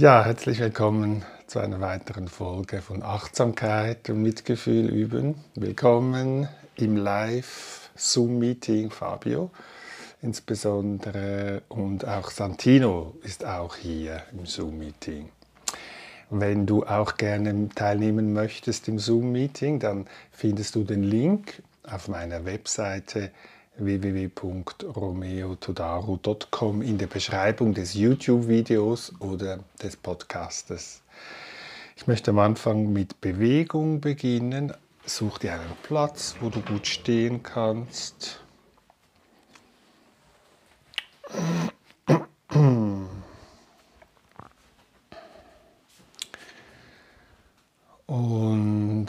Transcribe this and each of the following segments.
Ja, herzlich willkommen zu einer weiteren Folge von Achtsamkeit und Mitgefühl üben. Willkommen im Live-Zoom-Meeting, Fabio insbesondere und auch Santino ist auch hier im Zoom-Meeting. Wenn du auch gerne teilnehmen möchtest im Zoom-Meeting, dann findest du den Link auf meiner Webseite www.romeotodaru.com in der Beschreibung des YouTube-Videos oder des Podcastes. Ich möchte am Anfang mit Bewegung beginnen. Such dir einen Platz, wo du gut stehen kannst. Und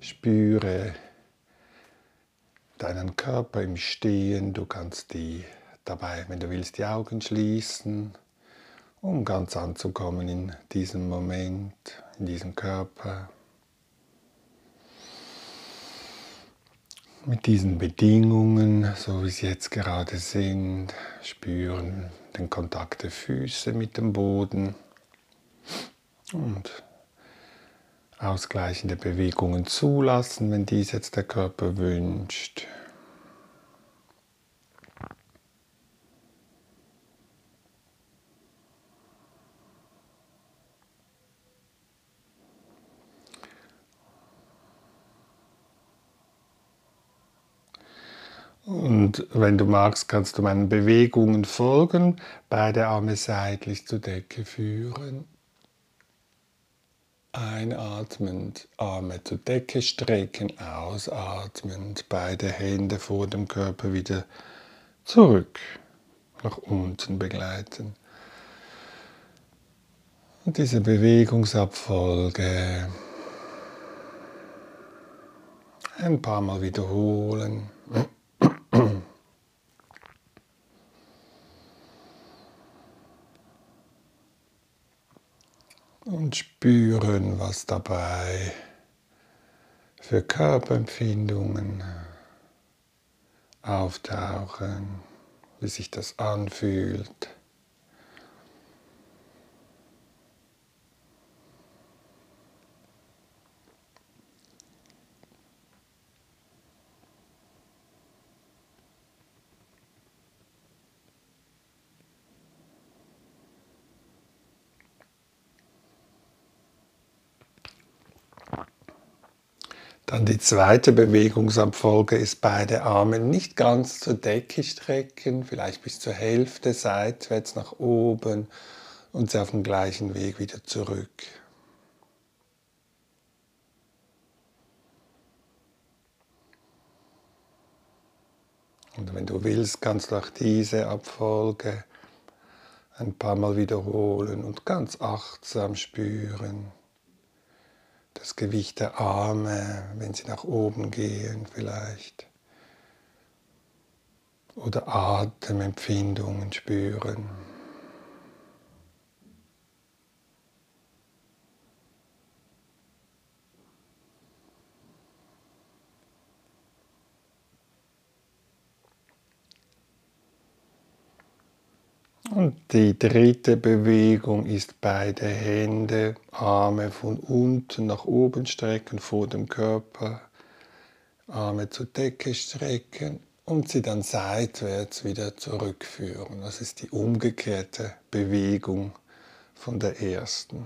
spüre deinen Körper im Stehen. Du kannst die dabei, wenn du willst, die Augen schließen, um ganz anzukommen in diesem Moment, in diesem Körper. Mit diesen Bedingungen, so wie sie jetzt gerade sind, spüren den Kontakt der Füße mit dem Boden und ausgleichende Bewegungen zulassen, wenn dies jetzt der Körper wünscht. Und wenn du magst, kannst du meinen Bewegungen folgen, beide Arme seitlich zur Decke führen. Einatmend, Arme zur Decke strecken, ausatmend, beide Hände vor dem Körper wieder zurück, nach unten begleiten. Und diese Bewegungsabfolge ein paar Mal wiederholen. Und spüren, was dabei für Körperempfindungen auftauchen, wie sich das anfühlt. Dann die zweite Bewegungsabfolge ist beide Arme nicht ganz zur Decke strecken, vielleicht bis zur Hälfte seitwärts nach oben und sie auf dem gleichen Weg wieder zurück. Und wenn du willst, kannst du auch diese Abfolge ein paar Mal wiederholen und ganz achtsam spüren das Gewicht der Arme, wenn sie nach oben gehen vielleicht. Oder Atemempfindungen spüren. Und die dritte Bewegung ist beide Hände, Arme von unten nach oben strecken vor dem Körper, Arme zur Decke strecken und sie dann seitwärts wieder zurückführen. Das ist die umgekehrte Bewegung von der ersten.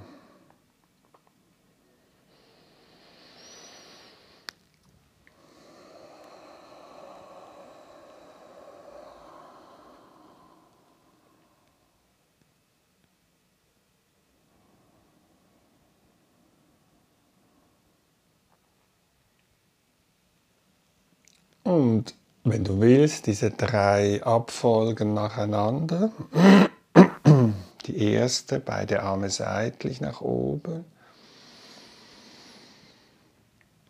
Und wenn du willst, diese drei Abfolgen nacheinander. Die erste, beide Arme seitlich nach oben.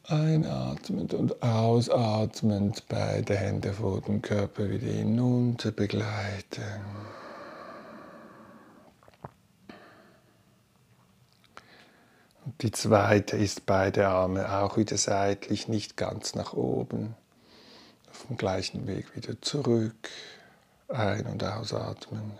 Einatmend und ausatmend, beide Hände vor dem Körper wieder hinunter begleiten. Und die zweite ist beide Arme auch wieder seitlich, nicht ganz nach oben auf dem gleichen Weg wieder zurück. Ein- und ausatmen.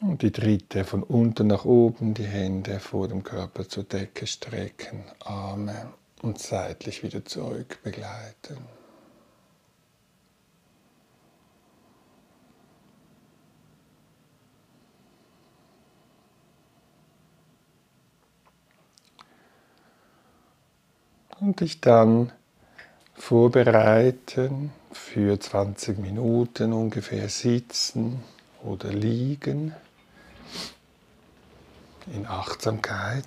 Und die dritte von unten nach oben, die Hände vor dem Körper zur Decke strecken, Arme und seitlich wieder zurück begleiten. Und dich dann vorbereiten für 20 Minuten ungefähr sitzen oder liegen in Achtsamkeit.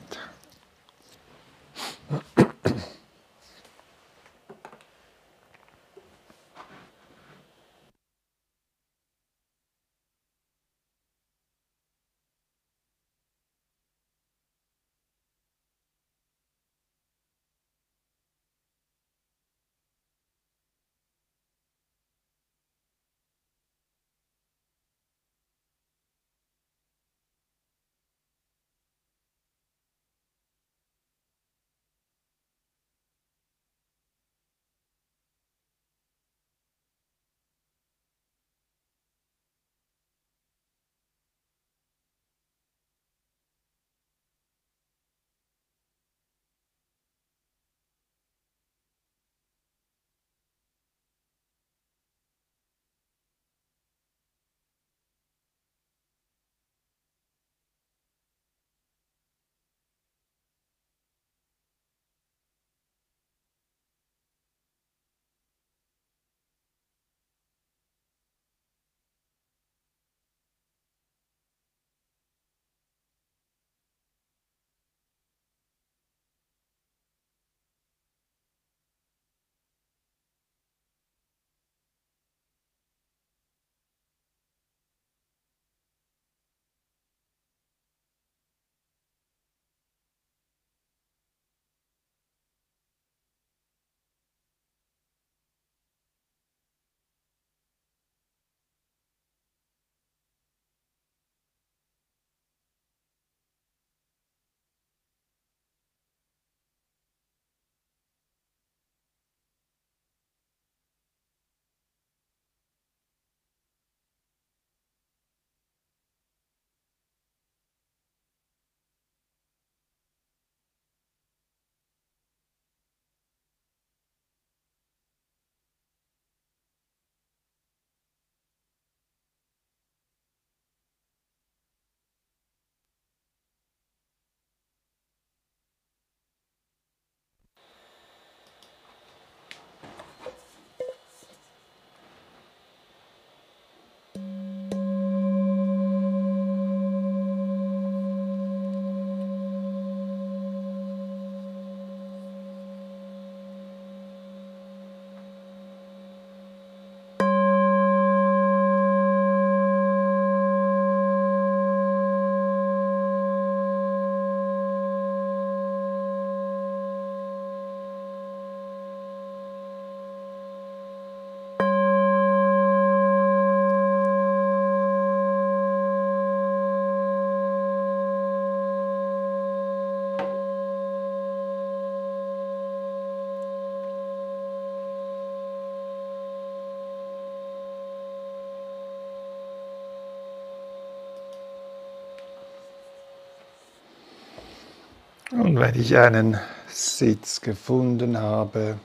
Und wenn ich einen Sitz gefunden habe,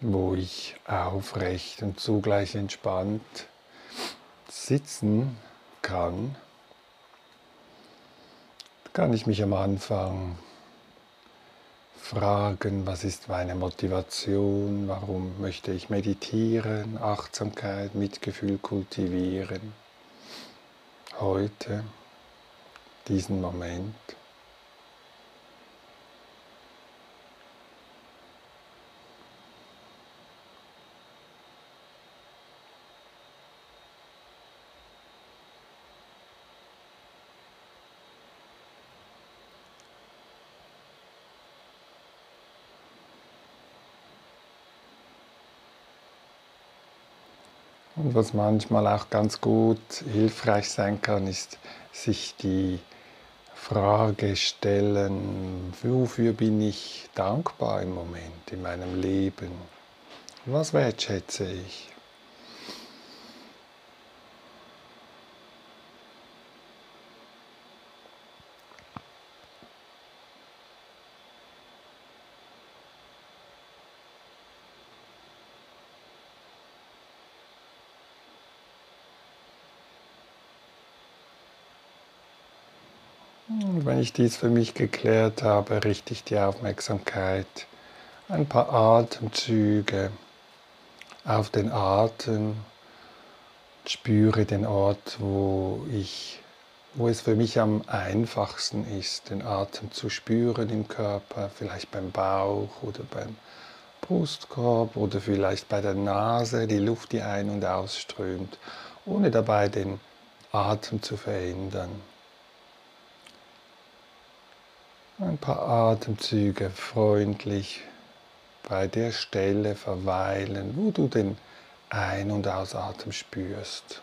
wo ich aufrecht und zugleich entspannt sitzen kann, kann ich mich am Anfang fragen, was ist meine Motivation, warum möchte ich meditieren, Achtsamkeit, Mitgefühl kultivieren, heute, diesen Moment. Und was manchmal auch ganz gut hilfreich sein kann, ist sich die Frage stellen, wofür bin ich dankbar im Moment in meinem Leben? Was wertschätze ich? Und wenn ich dies für mich geklärt habe, richte ich die Aufmerksamkeit ein paar Atemzüge auf den Atem. Spüre den Ort, wo ich wo es für mich am einfachsten ist, den Atem zu spüren im Körper, vielleicht beim Bauch oder beim Brustkorb oder vielleicht bei der Nase, die Luft, die ein- und ausströmt, ohne dabei den Atem zu verändern. Ein paar Atemzüge freundlich bei der Stelle verweilen, wo du den Ein- und Ausatmen spürst.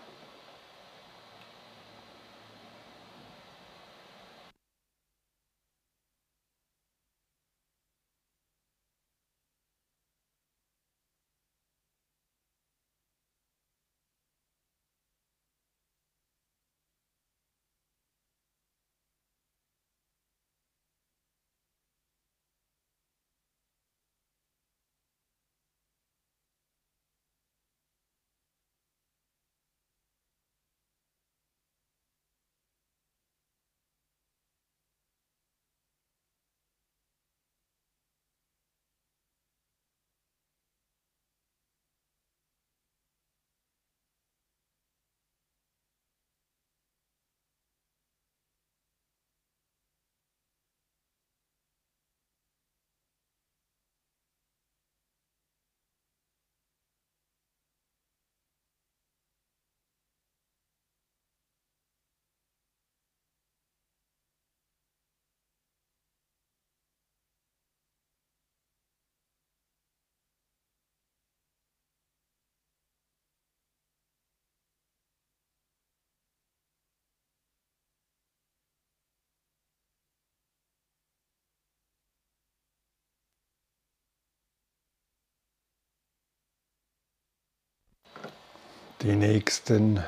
Die nächsten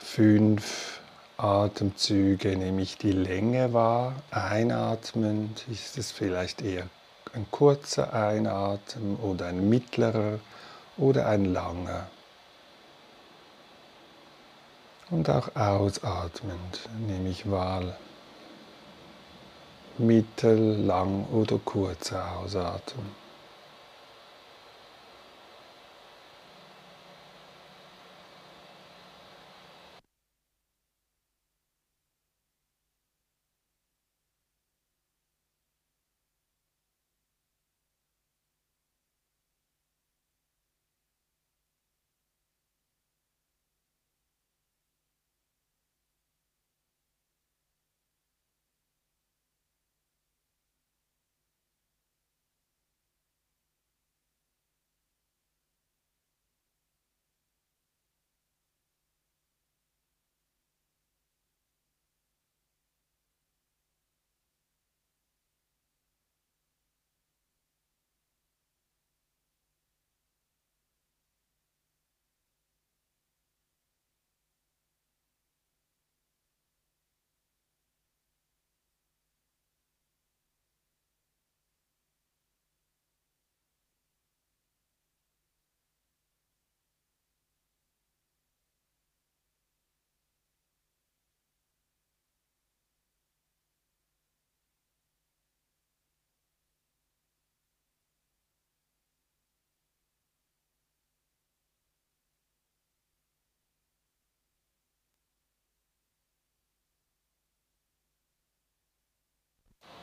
fünf Atemzüge nehme ich die Länge wahr. Einatmend ist es vielleicht eher ein kurzer Einatmen oder ein mittlerer oder ein langer. Und auch ausatmend nehme ich wahr. Mittel, lang oder kurzer Ausatmen.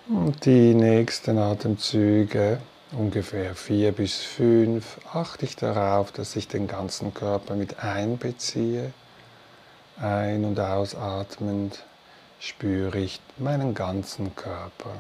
Und die nächsten Atemzüge, ungefähr vier bis fünf, achte ich darauf, dass ich den ganzen Körper mit einbeziehe. Ein- und ausatmend spüre ich meinen ganzen Körper.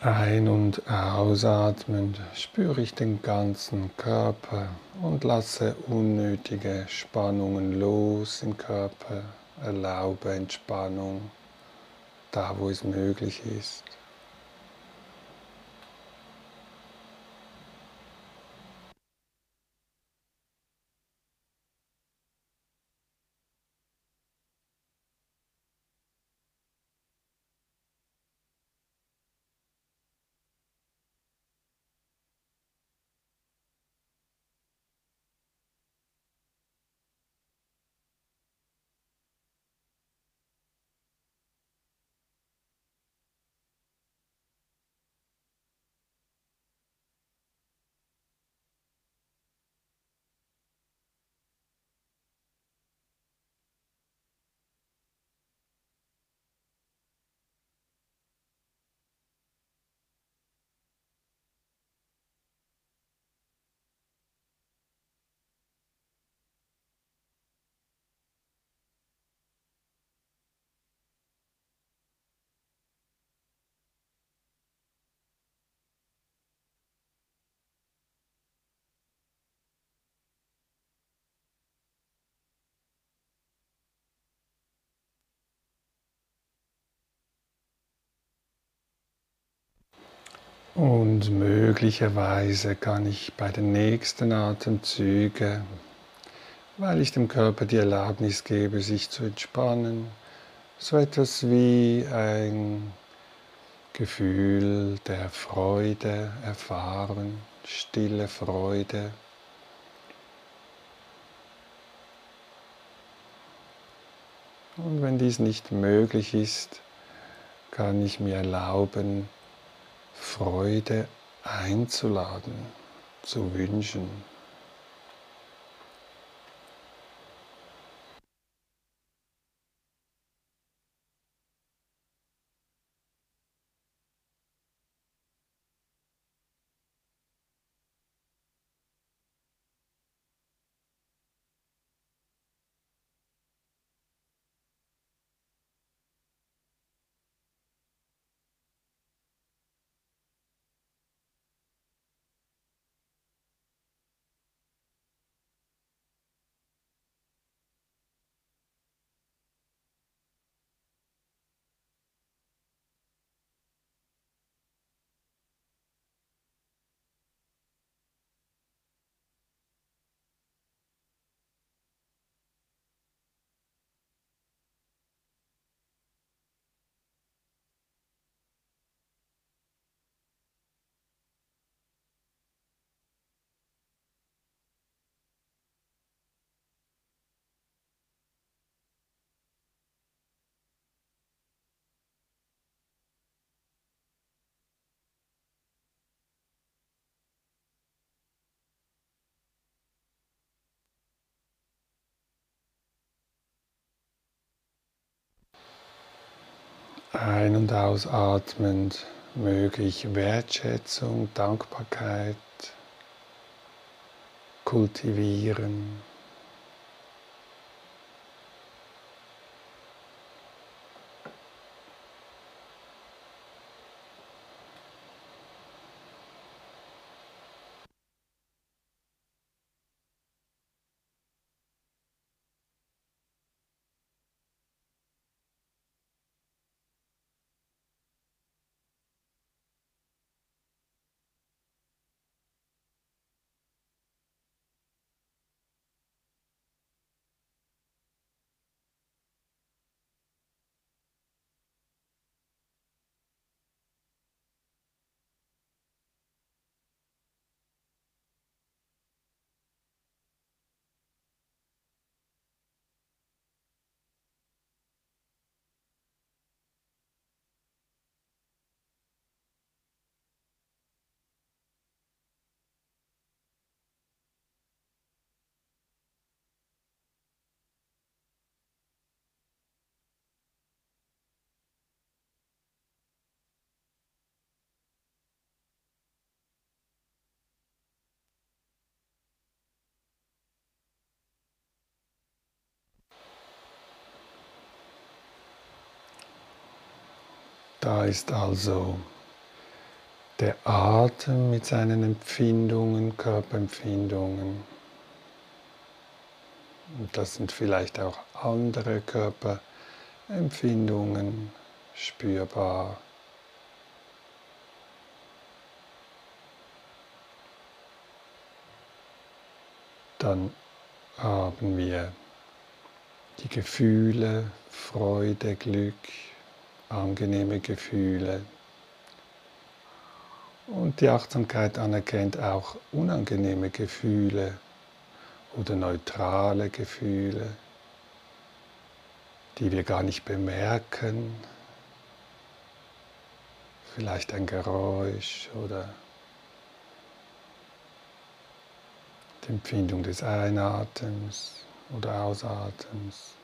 Ein- und ausatmend spüre ich den ganzen Körper und lasse unnötige Spannungen los im Körper, erlaube Entspannung da, wo es möglich ist. Und möglicherweise kann ich bei den nächsten Atemzügen, weil ich dem Körper die Erlaubnis gebe, sich zu entspannen, so etwas wie ein Gefühl der Freude erfahren, stille Freude. Und wenn dies nicht möglich ist, kann ich mir erlauben, Freude einzuladen, zu wünschen. Ein- und ausatmend möge ich Wertschätzung, Dankbarkeit kultivieren. Da ist also Der Atem mit seinen Empfindungen, Körperempfindungen. Und das sind vielleicht auch andere Körperempfindungen spürbar. Dann haben wir die Gefühle, Freude, Glück, angenehme Gefühle. Und die Achtsamkeit anerkennt auch unangenehme Gefühle oder neutrale Gefühle, die wir gar nicht bemerken. Vielleicht ein Geräusch oder die Empfindung des Einatems oder Ausatems.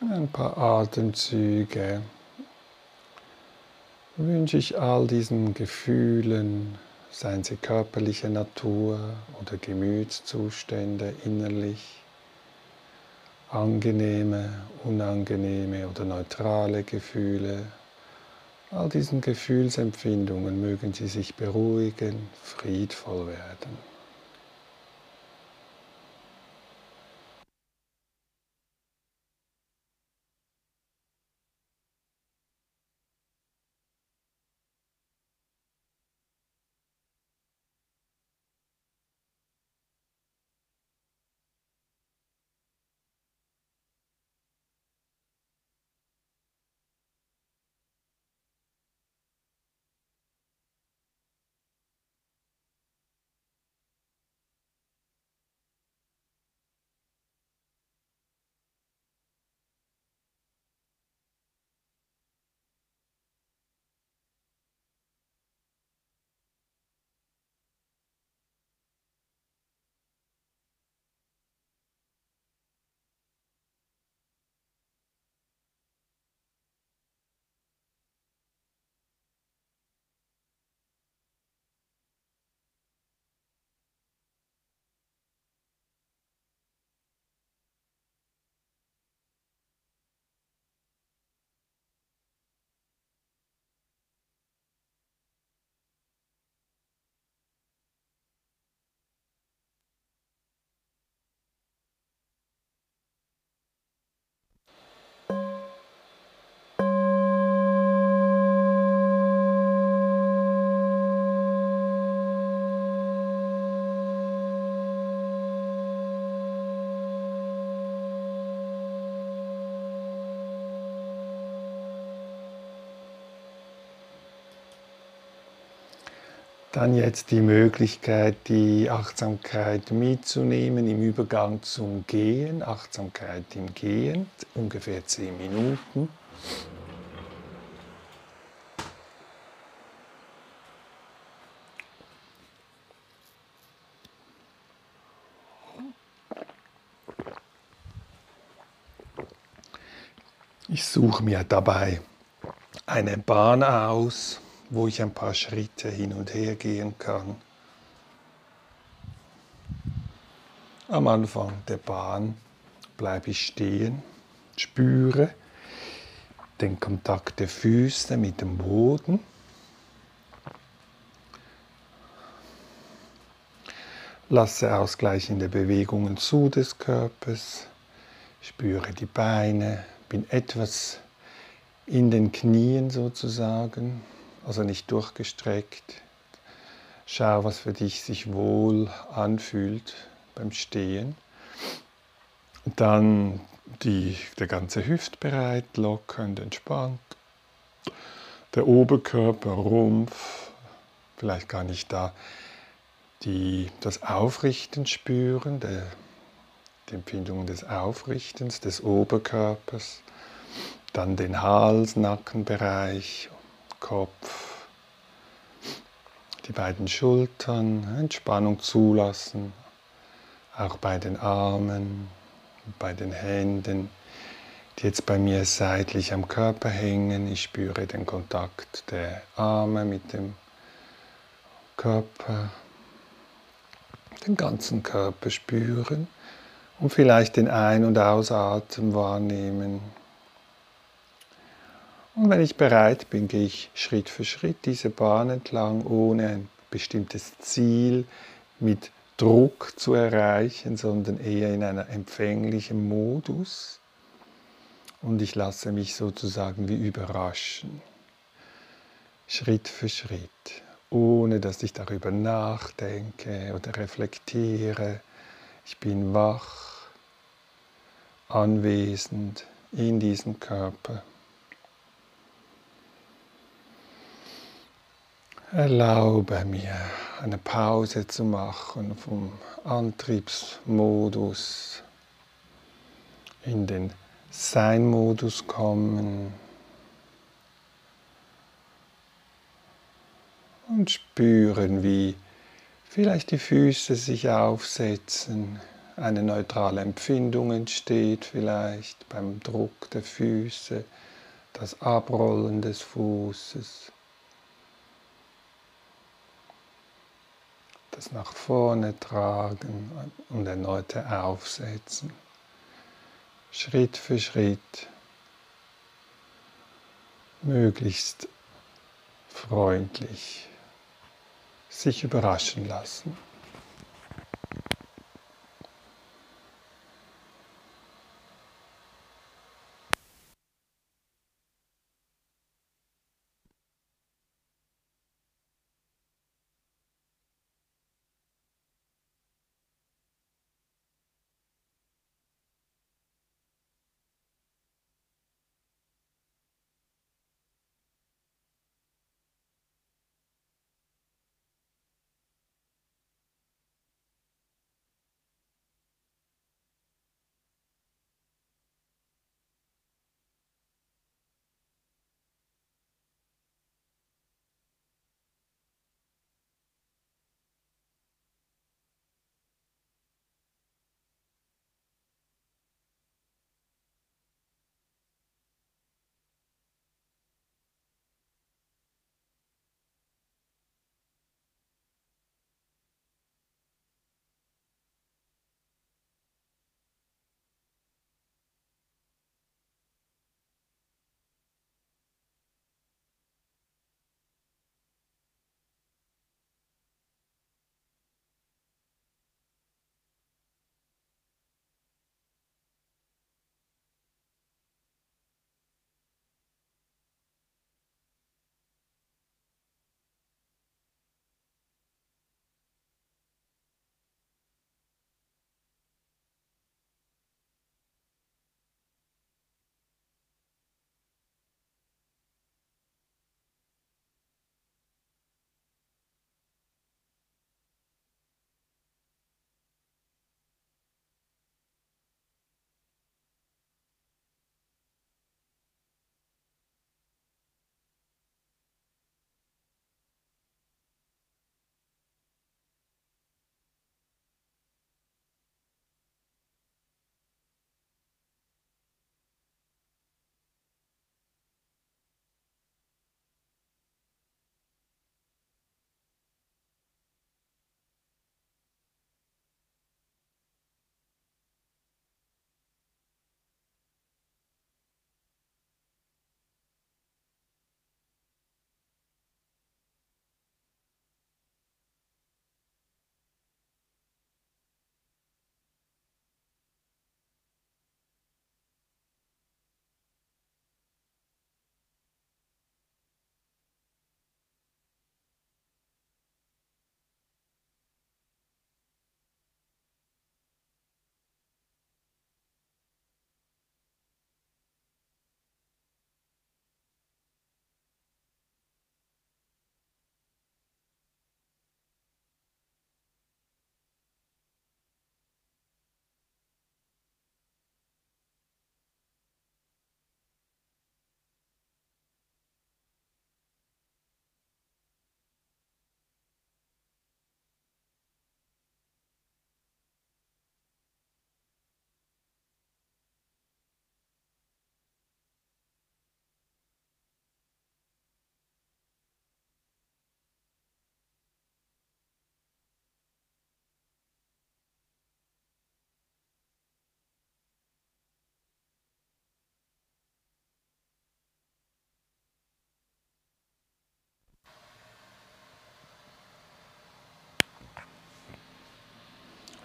Ein paar Atemzüge wünsche ich all diesen Gefühlen, seien sie körperliche Natur oder Gemütszustände innerlich, angenehme, unangenehme oder neutrale Gefühle, all diesen Gefühlsempfindungen mögen sie sich beruhigen, friedvoll werden. Dann jetzt die Möglichkeit, die Achtsamkeit mitzunehmen im Übergang zum Gehen. Achtsamkeit im Gehen, ungefähr 10 Minuten. Ich suche mir dabei eine Bahn aus wo ich ein paar Schritte hin und her gehen kann. Am Anfang der Bahn bleibe ich stehen, spüre den Kontakt der Füße mit dem Boden. lasse Ausgleich in der Bewegungen zu des Körpers, spüre die Beine, bin etwas in den Knien sozusagen, also nicht durchgestreckt. Schau, was für dich sich wohl anfühlt beim Stehen. Dann die, der ganze Hüftbereit locker und entspannt. Der Oberkörper, Rumpf, vielleicht gar nicht da, die, das Aufrichten spüren, der, die Empfindungen des Aufrichtens des Oberkörpers, dann den Hals, Nackenbereich, Kopf, die beiden Schultern, Entspannung zulassen, auch bei den Armen, bei den Händen, die jetzt bei mir seitlich am Körper hängen. Ich spüre den Kontakt der Arme mit dem Körper, den ganzen Körper spüren und vielleicht den Ein- und Ausatmen wahrnehmen. Und wenn ich bereit bin, gehe ich Schritt für Schritt diese Bahn entlang, ohne ein bestimmtes Ziel mit Druck zu erreichen, sondern eher in einer empfänglichen Modus. Und ich lasse mich sozusagen wie überraschen, Schritt für Schritt, ohne dass ich darüber nachdenke oder reflektiere. Ich bin wach, anwesend in diesem Körper. Erlaube mir eine Pause zu machen vom Antriebsmodus in den Sein-Modus kommen und spüren, wie vielleicht die Füße sich aufsetzen, eine neutrale Empfindung entsteht vielleicht beim Druck der Füße, das Abrollen des Fußes. Das nach vorne tragen und erneute aufsetzen. Schritt für Schritt, möglichst freundlich sich überraschen lassen.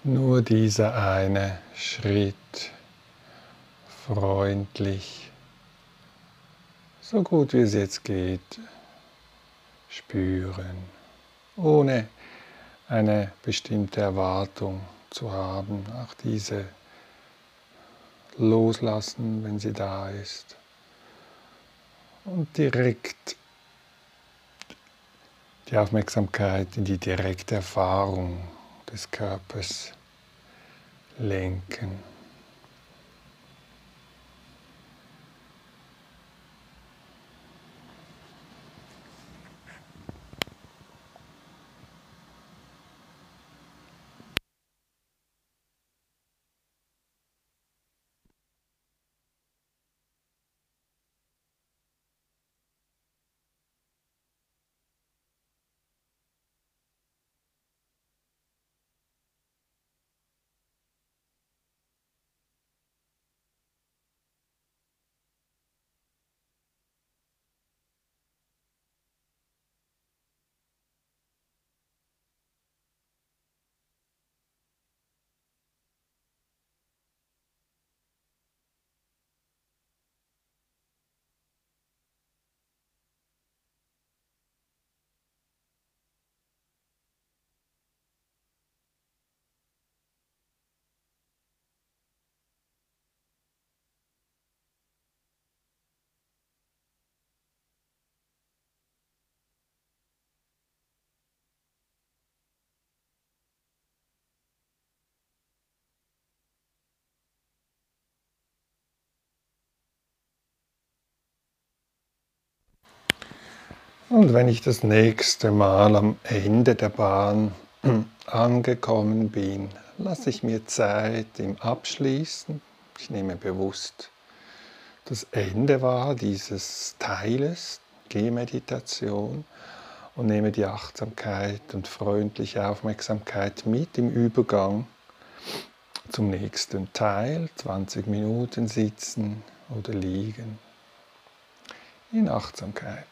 Nur dieser eine Schritt freundlich, so gut wie es jetzt geht, spüren, ohne eine bestimmte Erwartung zu haben, auch diese loslassen, wenn sie da ist. Und direkt die Aufmerksamkeit in die direkte Erfahrung des Körpers lenken. Und wenn ich das nächste Mal am Ende der Bahn angekommen bin, lasse ich mir Zeit im Abschließen. Ich nehme bewusst das Ende wahr dieses Teiles, Gehmeditation, und nehme die Achtsamkeit und freundliche Aufmerksamkeit mit im Übergang zum nächsten Teil, 20 Minuten sitzen oder liegen, in Achtsamkeit.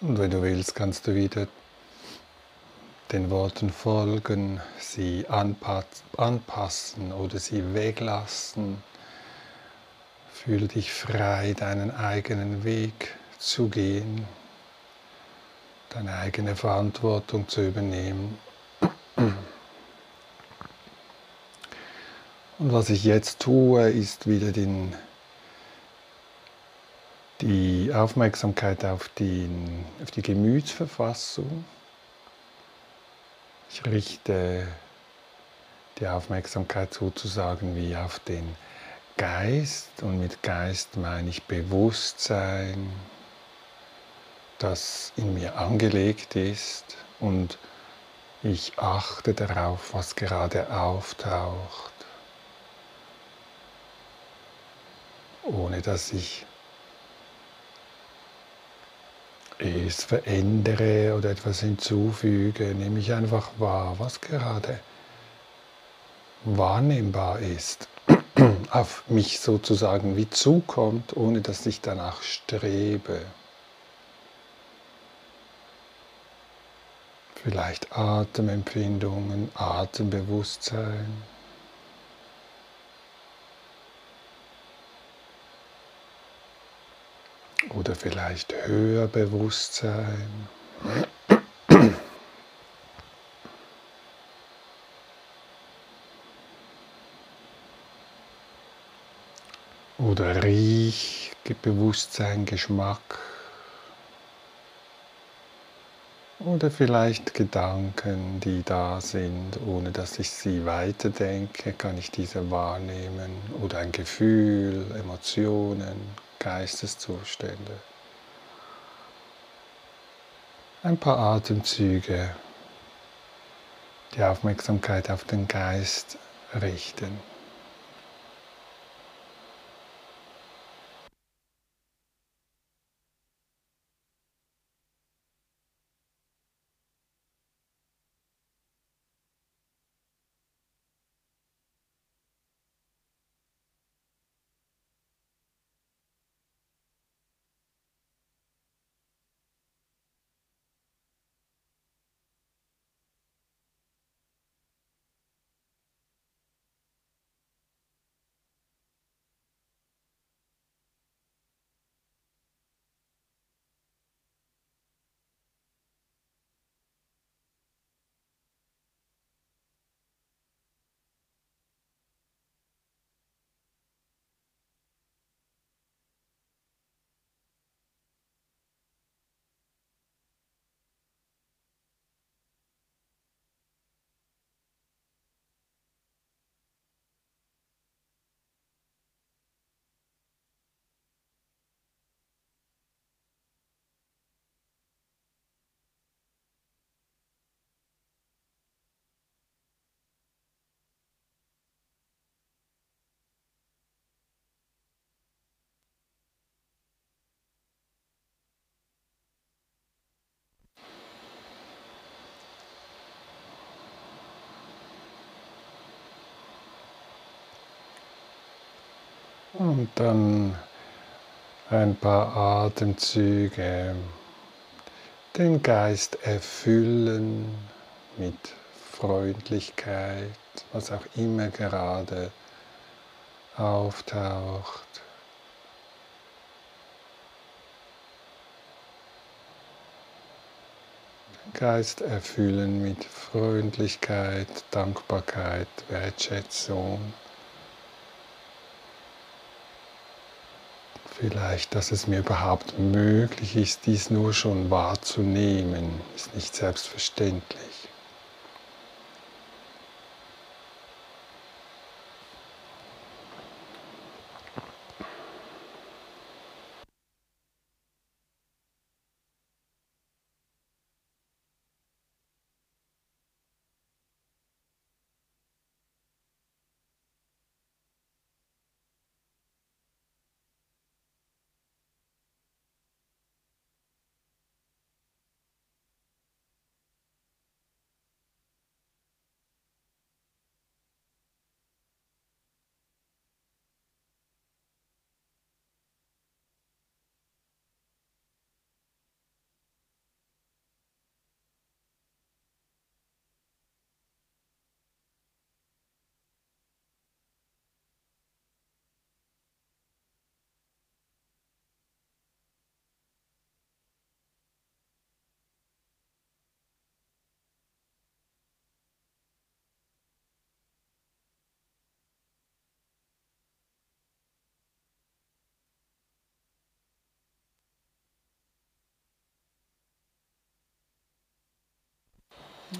Und wenn du willst, kannst du wieder den Worten folgen, sie anpassen oder sie weglassen. Fühle dich frei, deinen eigenen Weg zu gehen, deine eigene Verantwortung zu übernehmen. Und was ich jetzt tue, ist wieder den die Aufmerksamkeit auf, den, auf die Gemütsverfassung. Ich richte die Aufmerksamkeit sozusagen wie auf den Geist und mit Geist meine ich Bewusstsein, das in mir angelegt ist und ich achte darauf, was gerade auftaucht, ohne dass ich es verändere oder etwas hinzufüge, nehme ich einfach wahr, was gerade wahrnehmbar ist, auf mich sozusagen wie zukommt, ohne dass ich danach strebe. Vielleicht Atemempfindungen, Atembewusstsein. Oder vielleicht Höherbewusstsein. Oder Riechbewusstsein, Geschmack. Oder vielleicht Gedanken, die da sind, ohne dass ich sie weiterdenke, kann ich diese wahrnehmen. Oder ein Gefühl, Emotionen, Geisteszustände. Ein paar Atemzüge, die Aufmerksamkeit auf den Geist richten. Und dann ein paar Atemzüge den Geist erfüllen mit Freundlichkeit, was auch immer gerade auftaucht. Den Geist erfüllen mit Freundlichkeit, Dankbarkeit, Wertschätzung. Vielleicht, dass es mir überhaupt möglich ist, dies nur schon wahrzunehmen, ist nicht selbstverständlich.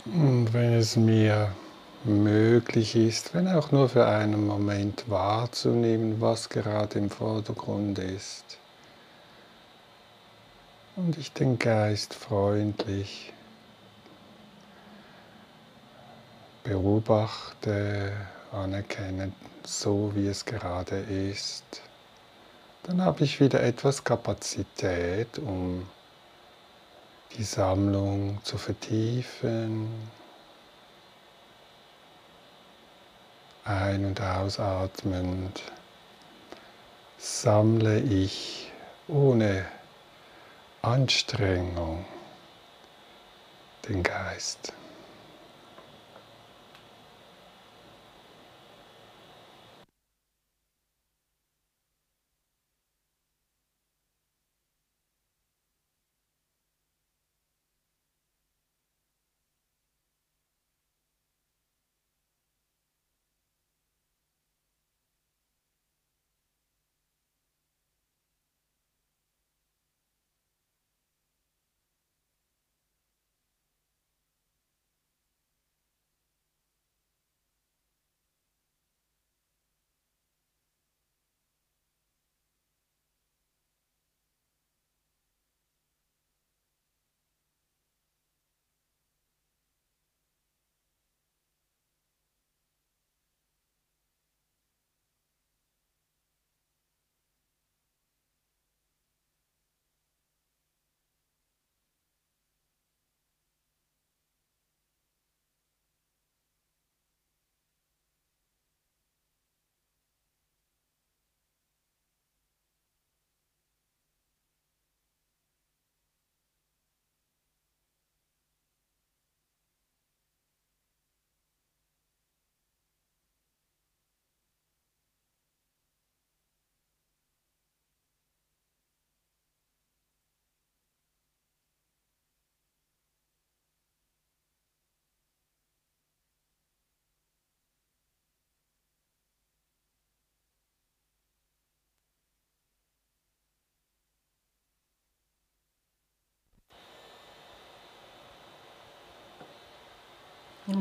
Und wenn es mir möglich ist, wenn auch nur für einen Moment wahrzunehmen, was gerade im Vordergrund ist. Und ich den Geist freundlich beobachte, anerkenne, so wie es gerade ist. Dann habe ich wieder etwas Kapazität, um die Sammlung zu vertiefen, ein- und ausatmend sammle ich ohne Anstrengung den Geist.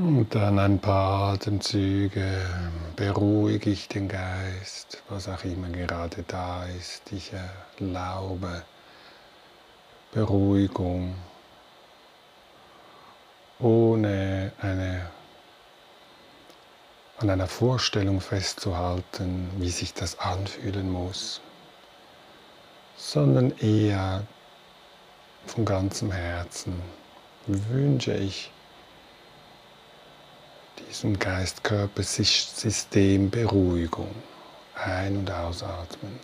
Und dann ein paar Atemzüge beruhige ich den Geist, was auch immer gerade da ist. Ich erlaube Beruhigung, ohne eine, an einer Vorstellung festzuhalten, wie sich das anfühlen muss, sondern eher von ganzem Herzen wünsche ich, diesem Geist-Körper-System Beruhigung ein- und ausatmen.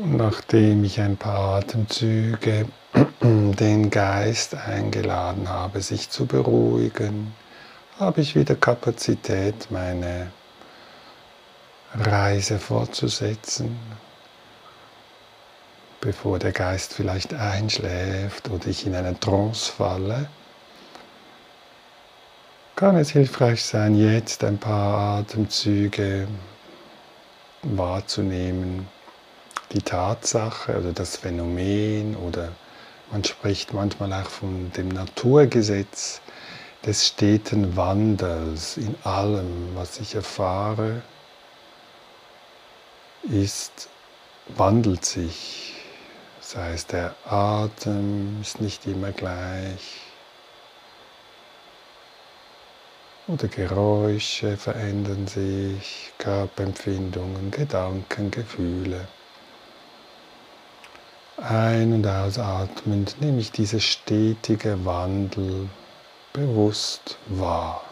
Nachdem ich ein paar Atemzüge den Geist eingeladen habe, sich zu beruhigen, habe ich wieder Kapazität, meine Reise fortzusetzen, bevor der Geist vielleicht einschläft oder ich in eine Trance falle, kann es hilfreich sein, jetzt ein paar Atemzüge wahrzunehmen, die Tatsache oder das Phänomen oder man spricht manchmal auch von dem Naturgesetz des steten Wandels in allem, was ich erfahre, ist, wandelt sich. Das heißt, der Atem ist nicht immer gleich. Oder Geräusche verändern sich, Körperempfindungen, Gedanken, Gefühle. Ein- und ausatmend nehme ich diese stetige Wandel bewusst wahr.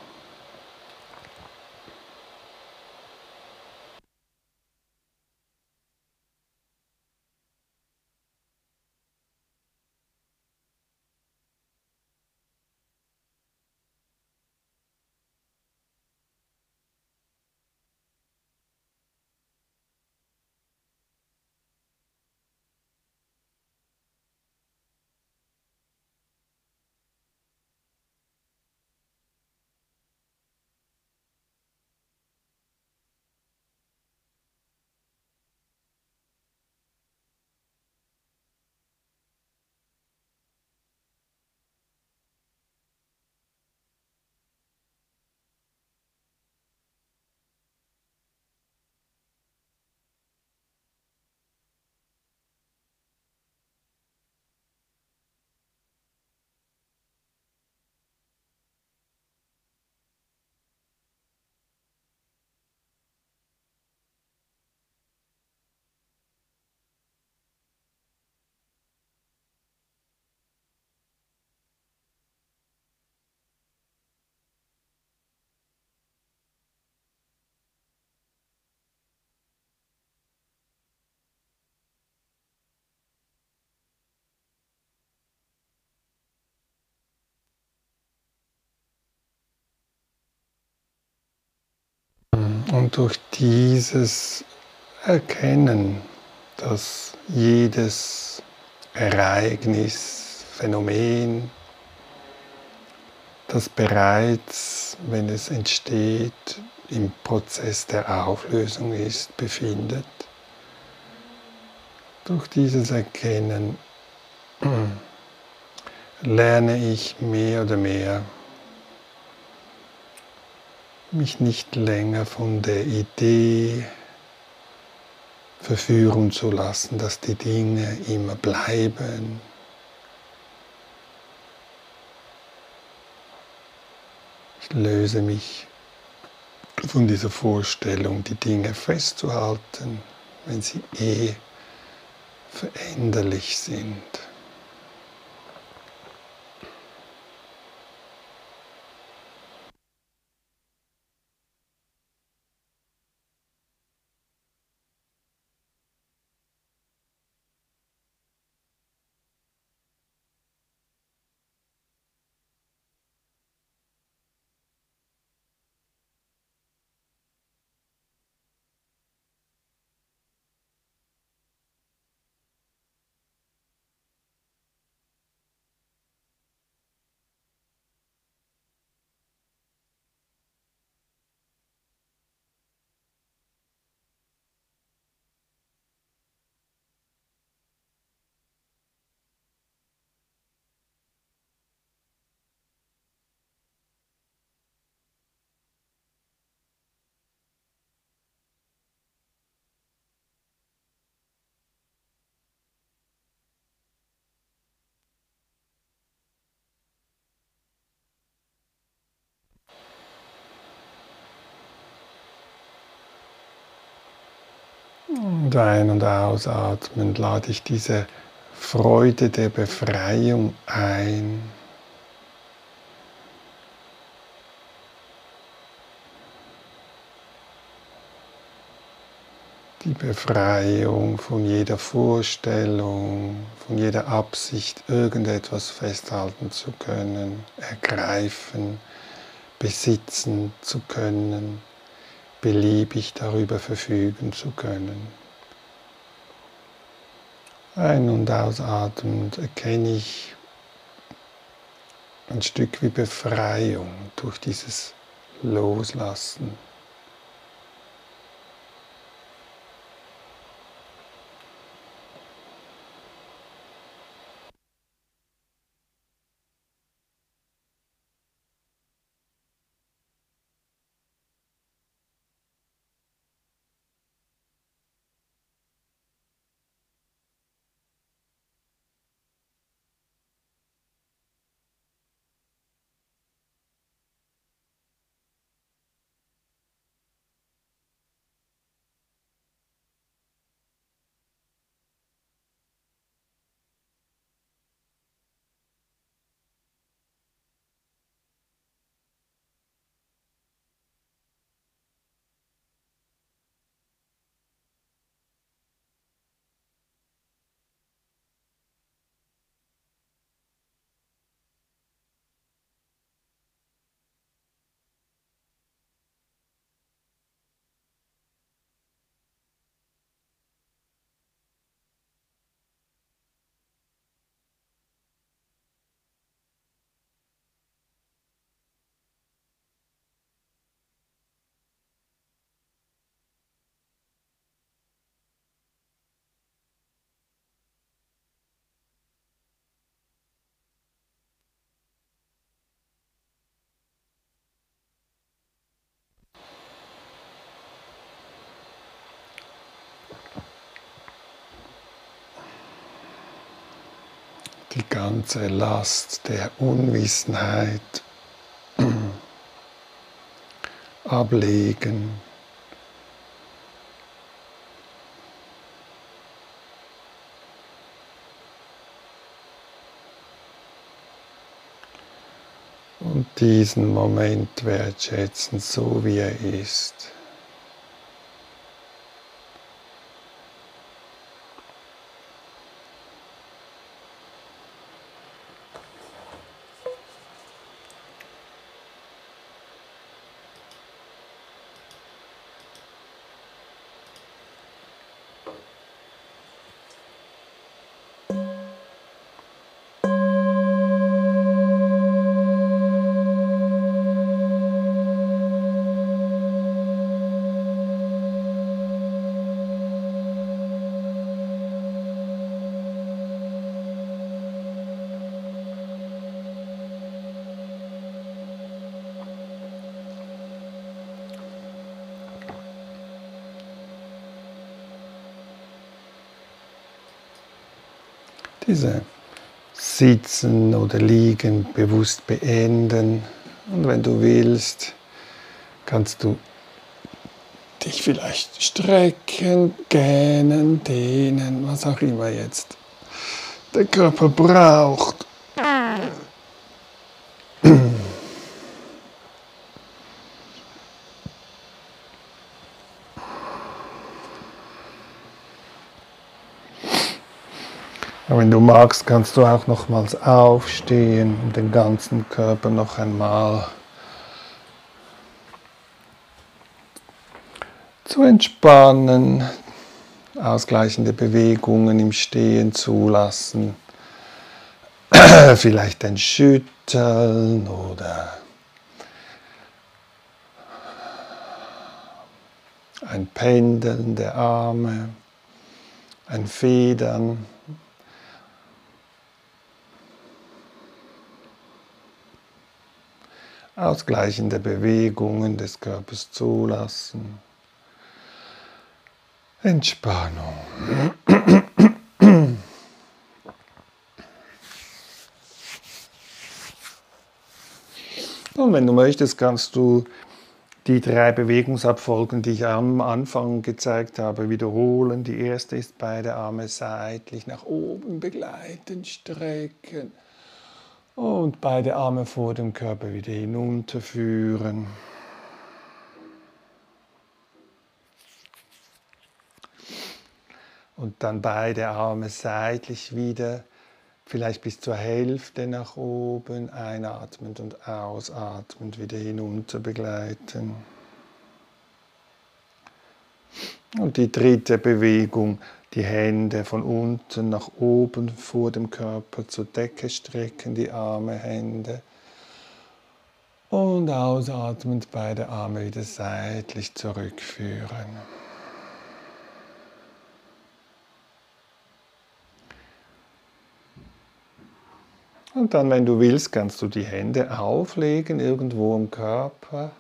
Und durch dieses Erkennen, dass jedes Ereignis, Phänomen, das bereits, wenn es entsteht, im Prozess der Auflösung ist, befindet, durch dieses Erkennen lerne ich mehr oder mehr mich nicht länger von der Idee verführen zu lassen, dass die Dinge immer bleiben. Ich löse mich von dieser Vorstellung, die Dinge festzuhalten, wenn sie eh veränderlich sind. Und ein- und ausatmen lade ich diese Freude der Befreiung ein. Die Befreiung von jeder Vorstellung, von jeder Absicht, irgendetwas festhalten zu können, ergreifen, besitzen zu können beliebig darüber verfügen zu können. Ein- und ausatmend erkenne ich ein Stück wie Befreiung durch dieses Loslassen. Die ganze Last der Unwissenheit ablegen. Und diesen Moment wertschätzen, so wie er ist. Diese Sitzen oder Liegen bewusst beenden. Und wenn du willst, kannst du dich vielleicht strecken, gähnen, dehnen, was auch immer jetzt der Körper braucht. Wenn du magst, kannst du auch nochmals aufstehen und den ganzen Körper noch einmal zu entspannen, ausgleichende Bewegungen im Stehen zulassen, vielleicht ein Schütteln oder ein Pendeln der Arme, ein Federn. Ausgleichende Bewegungen des Körpers zulassen. Entspannung. Und wenn du möchtest, kannst du die drei Bewegungsabfolgen, die ich am Anfang gezeigt habe, wiederholen. Die erste ist beide Arme seitlich nach oben begleiten, strecken. Und beide Arme vor dem Körper wieder hinunterführen. Und dann beide Arme seitlich wieder, vielleicht bis zur Hälfte nach oben, einatmend und ausatmend wieder hinunter begleiten. Und die dritte Bewegung, die Hände von unten nach oben vor dem Körper zur Decke strecken, die Arme, Hände. Und ausatmend beide Arme wieder seitlich zurückführen. Und dann, wenn du willst, kannst du die Hände auflegen irgendwo im Körper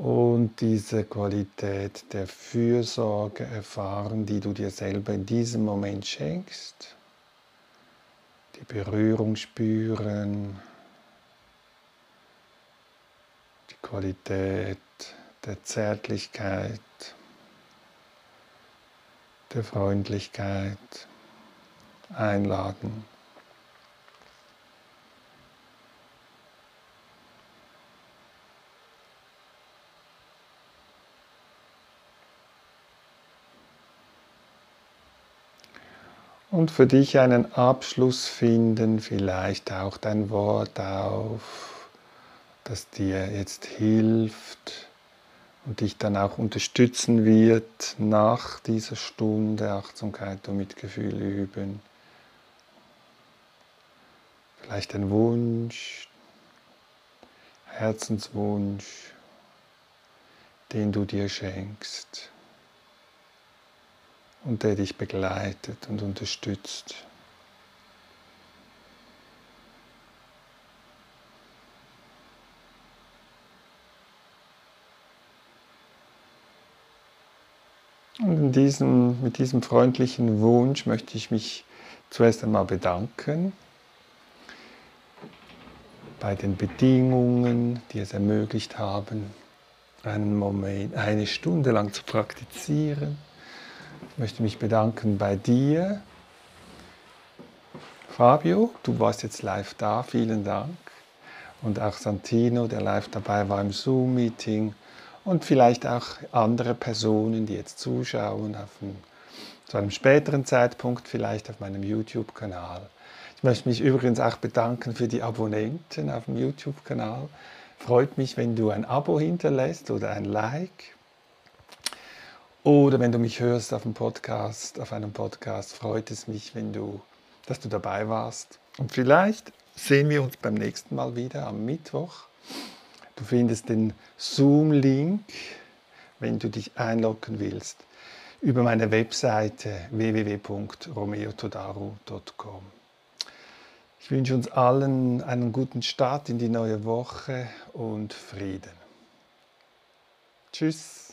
und diese Qualität der Fürsorge erfahren, die du dir selber in diesem Moment schenkst. Die Berührung spüren, die Qualität der Zärtlichkeit, der Freundlichkeit einladen. Und für dich einen Abschluss finden, vielleicht auch dein Wort auf, das dir jetzt hilft und dich dann auch unterstützen wird nach dieser Stunde Achtsamkeit und Mitgefühl üben. Vielleicht ein Wunsch, Herzenswunsch, den du dir schenkst und der dich begleitet und unterstützt. Und diesem, mit diesem freundlichen Wunsch möchte ich mich zuerst einmal bedanken bei den Bedingungen, die es ermöglicht haben, einen Moment, eine Stunde lang zu praktizieren. Möchte mich bedanken bei dir. Fabio, du warst jetzt live da, vielen Dank. Und auch Santino, der live dabei war im Zoom-Meeting. Und vielleicht auch andere Personen, die jetzt zuschauen, auf einem, zu einem späteren Zeitpunkt, vielleicht auf meinem YouTube-Kanal. Ich möchte mich übrigens auch bedanken für die Abonnenten auf dem YouTube-Kanal. Freut mich, wenn du ein Abo hinterlässt oder ein Like. Oder wenn du mich hörst auf einem Podcast, auf einem Podcast, freut es mich, wenn du, dass du dabei warst. Und vielleicht sehen wir uns beim nächsten Mal wieder am Mittwoch. Du findest den Zoom-Link, wenn du dich einloggen willst, über meine Webseite www.romeotodaru.com. Ich wünsche uns allen einen guten Start in die neue Woche und Frieden. Tschüss.